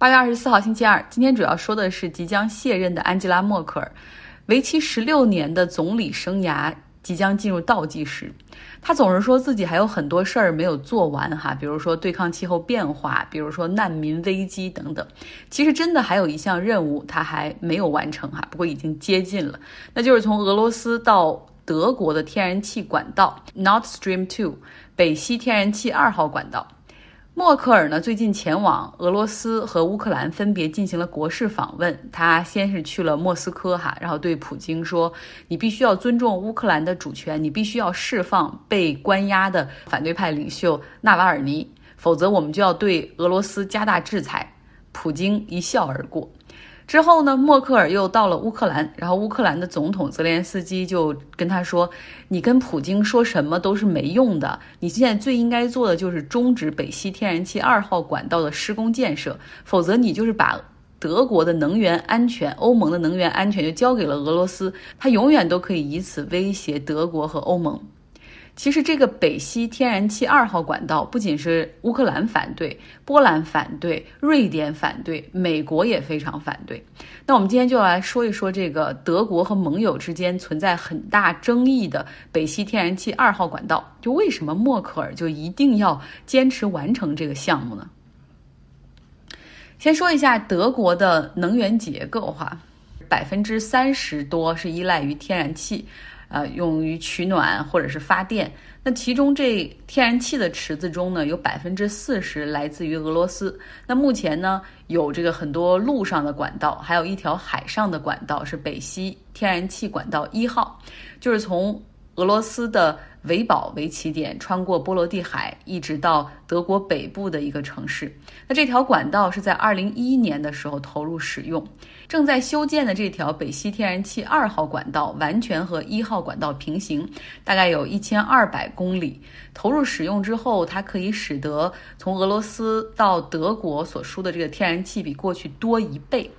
八月二十四号星期二，今天主要说的是即将卸任的安吉拉·默克尔，为期十六年的总理生涯即将进入倒计时。他总是说自己还有很多事儿没有做完哈，比如说对抗气候变化，比如说难民危机等等。其实真的还有一项任务他还没有完成哈，不过已经接近了，那就是从俄罗斯到德国的天然气管道 Nord Stream to 北溪天然气二号管道。默克尔呢，最近前往俄罗斯和乌克兰分别进行了国事访问。他先是去了莫斯科哈，然后对普京说：“你必须要尊重乌克兰的主权，你必须要释放被关押的反对派领袖纳瓦尔尼，否则我们就要对俄罗斯加大制裁。”普京一笑而过。之后呢，默克尔又到了乌克兰，然后乌克兰的总统泽连斯基就跟他说：“你跟普京说什么都是没用的，你现在最应该做的就是终止北溪天然气二号管道的施工建设，否则你就是把德国的能源安全、欧盟的能源安全就交给了俄罗斯，他永远都可以以此威胁德国和欧盟。”其实这个北溪天然气二号管道不仅是乌克兰反对，波兰反对，瑞典反对，美国也非常反对。那我们今天就来说一说这个德国和盟友之间存在很大争议的北溪天然气二号管道，就为什么默克尔就一定要坚持完成这个项目呢？先说一下德国的能源结构哈，百分之三十多是依赖于天然气。呃，用于取暖或者是发电。那其中这天然气的池子中呢，有百分之四十来自于俄罗斯。那目前呢，有这个很多路上的管道，还有一条海上的管道是北溪天然气管道一号，就是从俄罗斯的维堡为起点，穿过波罗的海，一直到德国北部的一个城市。那这条管道是在二零一一年的时候投入使用。正在修建的这条北溪天然气二号管道，完全和一号管道平行，大概有一千二百公里。投入使用之后，它可以使得从俄罗斯到德国所输的这个天然气比过去多一倍。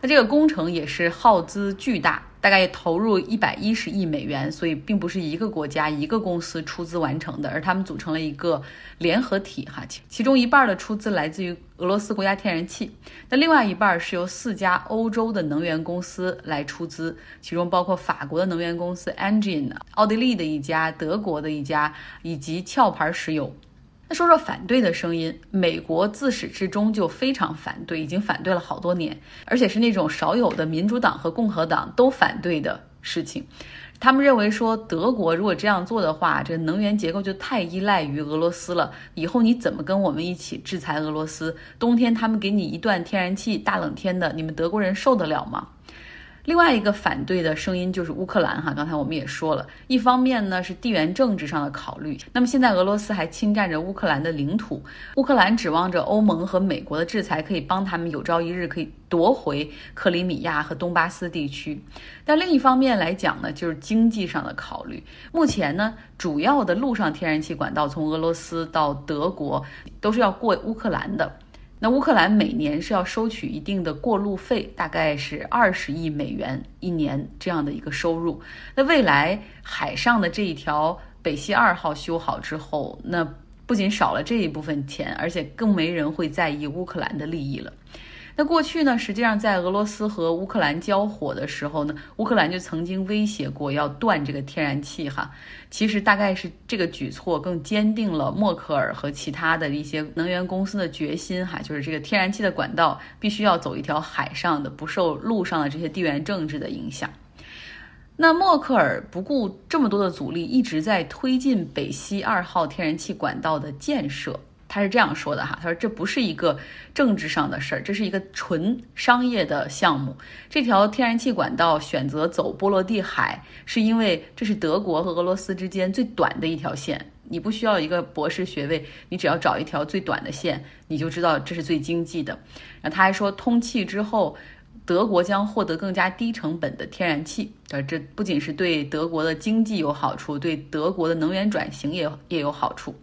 那这个工程也是耗资巨大。大概投入一百一十亿美元，所以并不是一个国家一个公司出资完成的，而他们组成了一个联合体哈。其其中一半的出资来自于俄罗斯国家天然气，那另外一半是由四家欧洲的能源公司来出资，其中包括法国的能源公司 Engine、奥地利的一家、德国的一家以及壳牌石油。那说说反对的声音，美国自始至终就非常反对，已经反对了好多年，而且是那种少有的民主党和共和党都反对的事情。他们认为说，德国如果这样做的话，这能源结构就太依赖于俄罗斯了，以后你怎么跟我们一起制裁俄罗斯？冬天他们给你一段天然气，大冷天的，你们德国人受得了吗？另外一个反对的声音就是乌克兰哈，刚才我们也说了，一方面呢是地缘政治上的考虑，那么现在俄罗斯还侵占着乌克兰的领土，乌克兰指望着欧盟和美国的制裁可以帮他们有朝一日可以夺回克里米亚和东巴斯地区，但另一方面来讲呢，就是经济上的考虑，目前呢主要的陆上天然气管道从俄罗斯到德国都是要过乌克兰的。那乌克兰每年是要收取一定的过路费，大概是二十亿美元一年这样的一个收入。那未来海上的这一条北溪二号修好之后，那不仅少了这一部分钱，而且更没人会在意乌克兰的利益了。那过去呢，实际上在俄罗斯和乌克兰交火的时候呢，乌克兰就曾经威胁过要断这个天然气哈。其实大概是这个举措更坚定了默克尔和其他的一些能源公司的决心哈，就是这个天然气的管道必须要走一条海上的，不受陆上的这些地缘政治的影响。那默克尔不顾这么多的阻力，一直在推进北溪二号天然气管道的建设。他是这样说的哈，他说这不是一个政治上的事儿，这是一个纯商业的项目。这条天然气管道选择走波罗的海，是因为这是德国和俄罗斯之间最短的一条线。你不需要一个博士学位，你只要找一条最短的线，你就知道这是最经济的。然后他还说，通气之后，德国将获得更加低成本的天然气。呃，这不仅是对德国的经济有好处，对德国的能源转型也也有好处。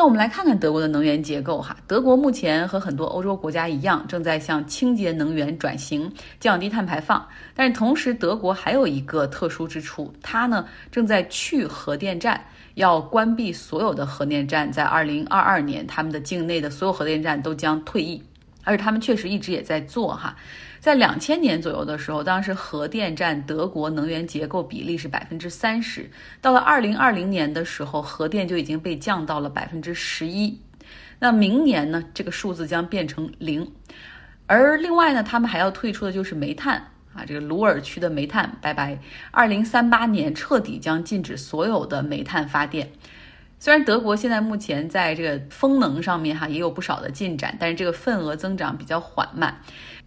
那我们来看看德国的能源结构哈。德国目前和很多欧洲国家一样，正在向清洁能源转型，降低碳排放。但是同时，德国还有一个特殊之处，它呢正在去核电站，要关闭所有的核电站，在二零二二年，他们的境内的所有核电站都将退役。而且他们确实一直也在做哈。在两千年左右的时候，当时核电占德国能源结构比例是百分之三十。到了二零二零年的时候，核电就已经被降到了百分之十一。那明年呢，这个数字将变成零。而另外呢，他们还要退出的就是煤炭啊，这个鲁尔区的煤炭拜拜。二零三八年彻底将禁止所有的煤炭发电。虽然德国现在目前在这个风能上面哈也有不少的进展，但是这个份额增长比较缓慢，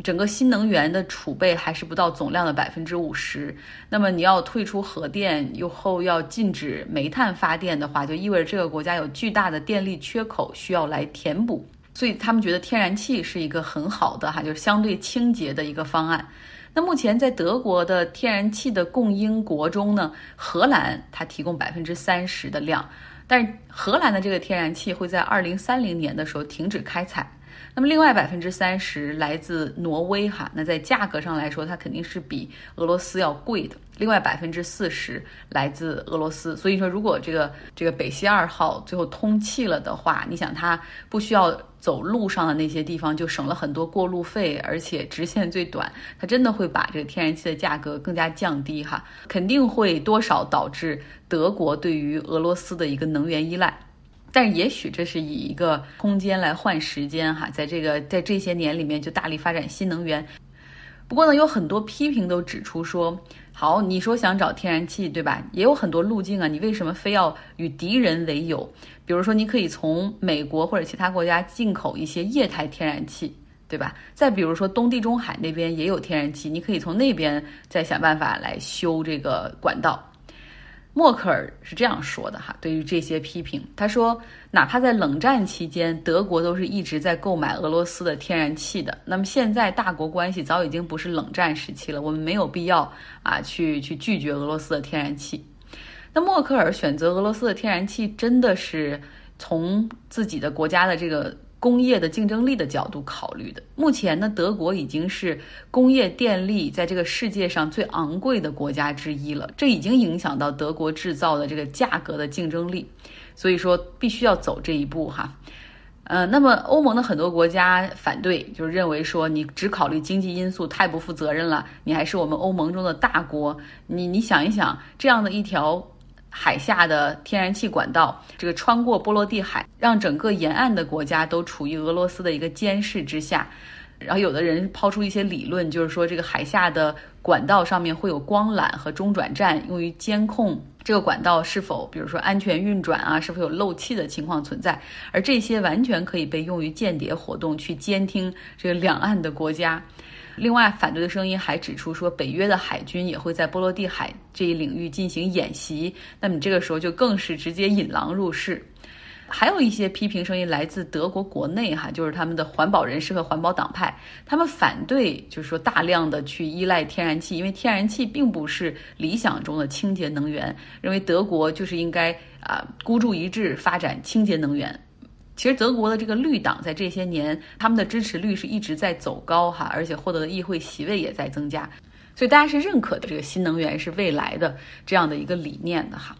整个新能源的储备还是不到总量的百分之五十。那么你要退出核电，又后要禁止煤炭发电的话，就意味着这个国家有巨大的电力缺口需要来填补。所以他们觉得天然气是一个很好的哈，就是相对清洁的一个方案。那目前在德国的天然气的供应国中呢，荷兰它提供百分之三十的量。但是荷兰的这个天然气会在二零三零年的时候停止开采，那么另外百分之三十来自挪威哈，那在价格上来说，它肯定是比俄罗斯要贵的。另外百分之四十来自俄罗斯，所以说如果这个这个北溪二号最后通气了的话，你想它不需要走路上的那些地方，就省了很多过路费，而且直线最短，它真的会把这个天然气的价格更加降低哈，肯定会多少导致德国对于俄罗斯的一个能源依赖，但也许这是以一个空间来换时间哈，在这个在这些年里面就大力发展新能源。不过呢，有很多批评都指出说，好，你说想找天然气，对吧？也有很多路径啊，你为什么非要与敌人为友？比如说，你可以从美国或者其他国家进口一些液态天然气，对吧？再比如说，东地中海那边也有天然气，你可以从那边再想办法来修这个管道。默克尔是这样说的哈，对于这些批评，他说，哪怕在冷战期间，德国都是一直在购买俄罗斯的天然气的。那么现在大国关系早已经不是冷战时期了，我们没有必要啊去去拒绝俄罗斯的天然气。那默克尔选择俄罗斯的天然气，真的是从自己的国家的这个。工业的竞争力的角度考虑的，目前呢，德国已经是工业电力在这个世界上最昂贵的国家之一了，这已经影响到德国制造的这个价格的竞争力，所以说必须要走这一步哈。呃，那么欧盟的很多国家反对，就是认为说你只考虑经济因素太不负责任了，你还是我们欧盟中的大国，你你想一想这样的一条。海下的天然气管道，这个穿过波罗的海，让整个沿岸的国家都处于俄罗斯的一个监视之下。然后有的人抛出一些理论，就是说这个海下的管道上面会有光缆和中转站，用于监控这个管道是否，比如说安全运转啊，是否有漏气的情况存在。而这些完全可以被用于间谍活动，去监听这个两岸的国家。另外，反对的声音还指出说，北约的海军也会在波罗的海这一领域进行演习。那么，这个时候就更是直接引狼入室。还有一些批评声音来自德国国内，哈，就是他们的环保人士和环保党派，他们反对，就是说大量的去依赖天然气，因为天然气并不是理想中的清洁能源。认为德国就是应该啊孤注一掷发展清洁能源。其实德国的这个绿党在这些年，他们的支持率是一直在走高哈，而且获得的议会席位也在增加，所以大家是认可的这个新能源是未来的这样的一个理念的哈。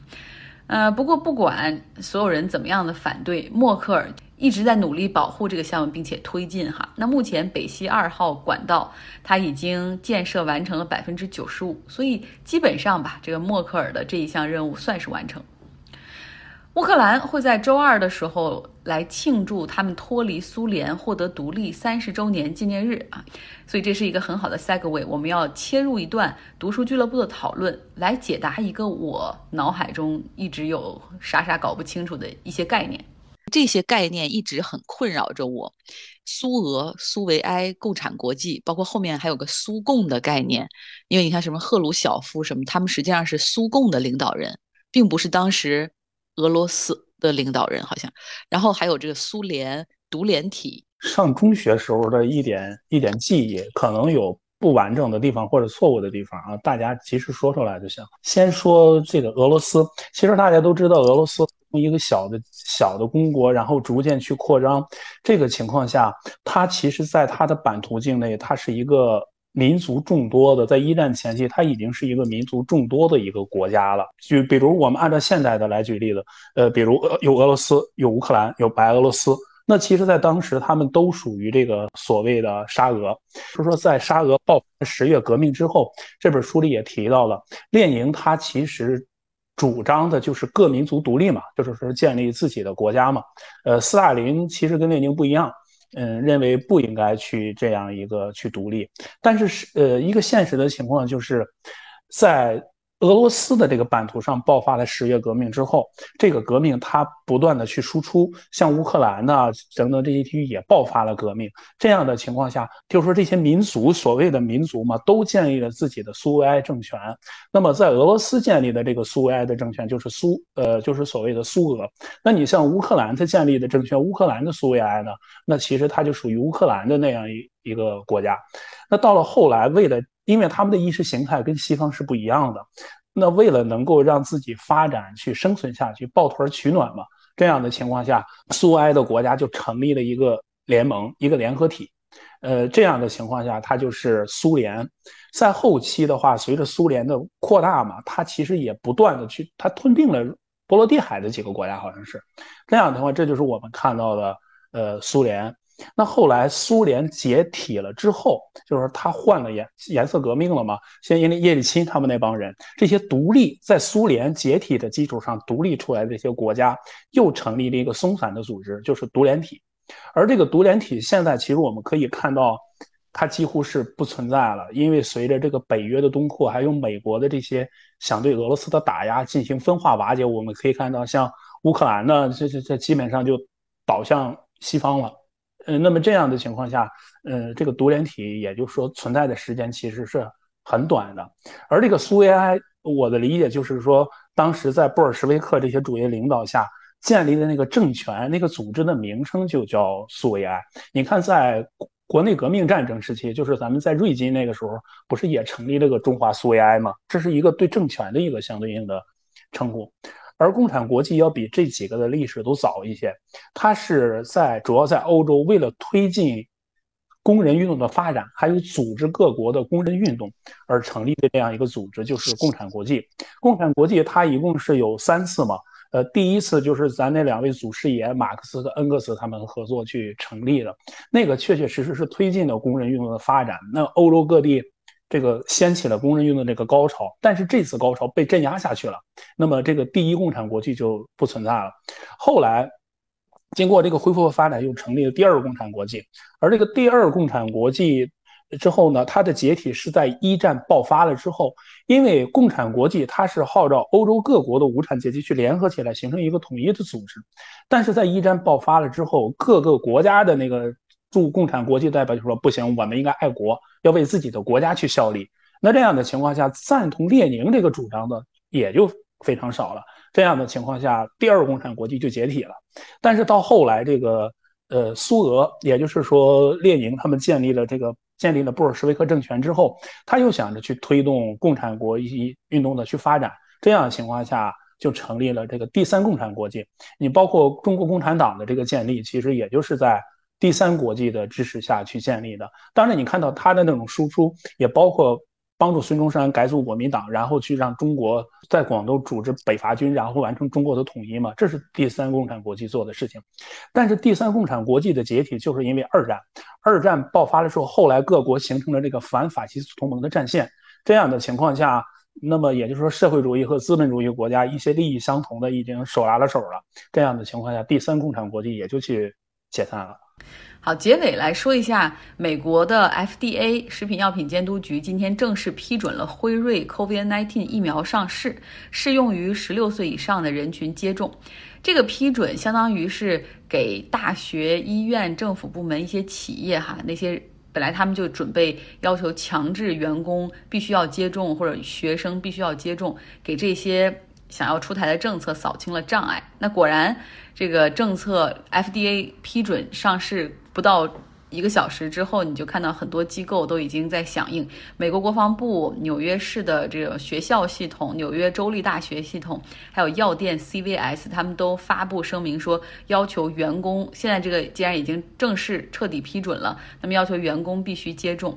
呃，不过不管所有人怎么样的反对，默克尔一直在努力保护这个项目，并且推进哈。那目前北溪二号管道它已经建设完成了百分之九十五，所以基本上吧，这个默克尔的这一项任务算是完成。乌克兰会在周二的时候来庆祝他们脱离苏联、获得独立三十周年纪念日啊，所以这是一个很好的 segue。我们要切入一段读书俱乐部的讨论，来解答一个我脑海中一直有傻傻搞不清楚的一些概念。这些概念一直很困扰着我。苏俄、苏维埃、共产国际，包括后面还有个苏共的概念，因为你看什么赫鲁晓夫什么，他们实际上是苏共的领导人，并不是当时。俄罗斯的领导人好像，然后还有这个苏联独联体。上中学时候的一点一点记忆，可能有不完整的地方或者错误的地方啊，大家及时说出来就行。先说这个俄罗斯，其实大家都知道，俄罗斯从一个小的小的公国，然后逐渐去扩张，这个情况下，它其实在它的版图境内，它是一个。民族众多的，在一战前期，它已经是一个民族众多的一个国家了。就比如我们按照现代的来举例子，呃，比如有俄罗斯，有乌克兰，有白俄罗斯，那其实，在当时，他们都属于这个所谓的沙俄。就说，在沙俄爆发十月革命之后，这本书里也提到了，列宁他其实主张的就是各民族独立嘛，就是说建立自己的国家嘛。呃，斯大林其实跟列宁不一样，嗯，认为不应该去这样一个去独立。但是是呃，一个现实的情况就是，在。俄罗斯的这个版图上爆发了十月革命之后，这个革命它不断的去输出，像乌克兰呐等等这些地区也爆发了革命。这样的情况下，就是说这些民族所谓的民族嘛，都建立了自己的苏维埃政权。那么在俄罗斯建立的这个苏维埃的政权就是苏呃就是所谓的苏俄。那你像乌克兰它建立的政权，乌克兰的苏维埃呢，那其实它就属于乌克兰的那样一一个国家。那到了后来，为了因为他们的意识形态跟西方是不一样的，那为了能够让自己发展去生存下去，抱团取暖嘛，这样的情况下，苏埃的国家就成立了一个联盟，一个联合体。呃，这样的情况下，它就是苏联。在后期的话，随着苏联的扩大嘛，它其实也不断的去，它吞并了波罗的海的几个国家，好像是这样的话，这就是我们看到的呃苏联。那后来苏联解体了之后，就是他换了颜颜色革命了嘛？先叶利叶利钦他们那帮人，这些独立在苏联解体的基础上独立出来的这些国家，又成立了一个松散的组织，就是独联体。而这个独联体现在其实我们可以看到，它几乎是不存在了，因为随着这个北约的东扩，还有美国的这些想对俄罗斯的打压进行分化瓦解，我们可以看到，像乌克兰呢，这这这基本上就倒向西方了。嗯，那么这样的情况下，嗯，这个独联体也就是说存在的时间其实是很短的。而这个苏维埃，我的理解就是说，当时在布尔什维克这些主义领导下建立的那个政权，那个组织的名称就叫苏维埃。你看，在国内革命战争时期，就是咱们在瑞金那个时候，不是也成立了个中华苏维埃吗？这是一个对政权的一个相对应的称呼。而共产国际要比这几个的历史都早一些，它是在主要在欧洲，为了推进工人运动的发展，还有组织各国的工人运动而成立的这样一个组织，就是共产国际。共产国际它一共是有三次嘛，呃，第一次就是咱那两位祖师爷马克思和恩格斯他们合作去成立的，那个确确实实是推进了工人运动的发展。那欧洲各地。这个掀起了工人运动这个高潮，但是这次高潮被镇压下去了，那么这个第一共产国际就不存在了。后来经过这个恢复和发展，又成立了第二共产国际。而这个第二共产国际之后呢，它的解体是在一战爆发了之后，因为共产国际它是号召欧洲各国的无产阶级去联合起来形成一个统一的组织，但是在一战爆发了之后，各个国家的那个。驻共产国际代表就说：“不行，我们应该爱国，要为自己的国家去效力。”那这样的情况下，赞同列宁这个主张的也就非常少了。这样的情况下，第二共产国际就解体了。但是到后来，这个呃苏俄，也就是说列宁他们建立了这个建立了布尔什维克政权之后，他又想着去推动共产国际运动的去发展。这样的情况下，就成立了这个第三共产国际。你包括中国共产党的这个建立，其实也就是在。第三国际的支持下去建立的，当然你看到他的那种输出，也包括帮助孙中山改组国民党，然后去让中国在广东组织北伐军，然后完成中国的统一嘛，这是第三共产国际做的事情。但是第三共产国际的解体，就是因为二战，二战爆发的时候，后来各国形成了这个反法西斯同盟的战线，这样的情况下，那么也就是说，社会主义和资本主义国家一些利益相同的已经手拉了手了，这样的情况下，第三共产国际也就去解散了。好，结尾来说一下，美国的 FDA 食品药品监督局今天正式批准了辉瑞 COVID-19 疫苗上市，适用于十六岁以上的人群接种。这个批准相当于是给大学、医院、政府部门一些企业哈，那些本来他们就准备要求强制员工必须要接种，或者学生必须要接种，给这些。想要出台的政策扫清了障碍，那果然这个政策 FDA 批准上市不到一个小时之后，你就看到很多机构都已经在响应。美国国防部、纽约市的这个学校系统、纽约州立大学系统，还有药店 CVS，他们都发布声明说，要求员工现在这个既然已经正式彻底批准了，那么要求员工必须接种。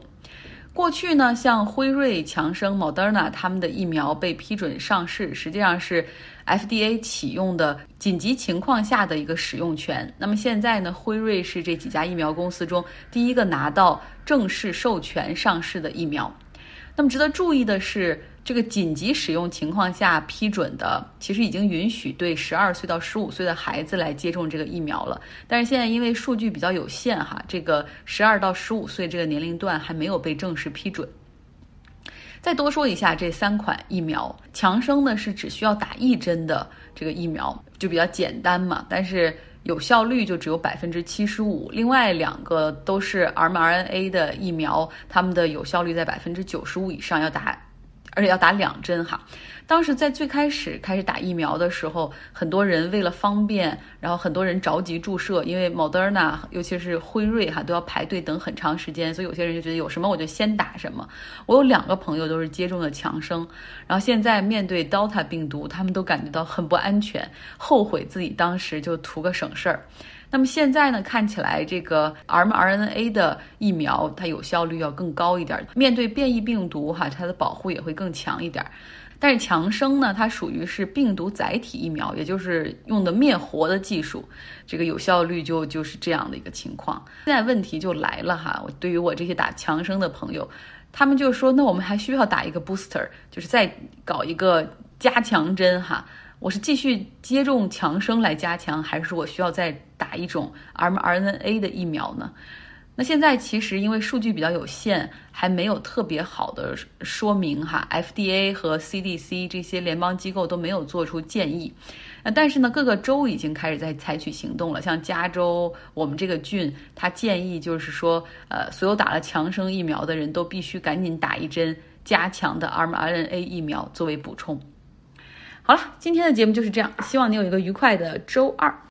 过去呢，像辉瑞、强生、Moderna 他们的疫苗被批准上市，实际上是 FDA 启用的紧急情况下的一个使用权。那么现在呢，辉瑞是这几家疫苗公司中第一个拿到正式授权上市的疫苗。那么值得注意的是。这个紧急使用情况下批准的，其实已经允许对十二岁到十五岁的孩子来接种这个疫苗了。但是现在因为数据比较有限，哈，这个十二到十五岁这个年龄段还没有被正式批准。再多说一下这三款疫苗，强生呢是只需要打一针的这个疫苗，就比较简单嘛，但是有效率就只有百分之七十五。另外两个都是 mRNA 的疫苗，它们的有效率在百分之九十五以上，要打。而且要打两针哈，当时在最开始开始打疫苗的时候，很多人为了方便，然后很多人着急注射，因为 Moderna 尤其是辉瑞哈都要排队等很长时间，所以有些人就觉得有什么我就先打什么。我有两个朋友都是接种了强生，然后现在面对 Delta 病毒，他们都感觉到很不安全，后悔自己当时就图个省事儿。那么现在呢，看起来这个 mRNA 的疫苗它有效率要更高一点，面对变异病毒哈，它的保护也会更强一点。但是强生呢，它属于是病毒载体疫苗，也就是用的灭活的技术，这个有效率就就是这样的一个情况。现在问题就来了哈，我对于我这些打强生的朋友，他们就说，那我们还需要打一个 booster，就是再搞一个加强针哈。我是继续接种强生来加强，还是我需要再打一种 mRNA 的疫苗呢？那现在其实因为数据比较有限，还没有特别好的说明哈。FDA 和 CDC 这些联邦机构都没有做出建议。那，但是呢，各个州已经开始在采取行动了。像加州，我们这个郡，他建议就是说，呃，所有打了强生疫苗的人都必须赶紧打一针加强的 mRNA 疫苗作为补充。好了，今天的节目就是这样，希望你有一个愉快的周二。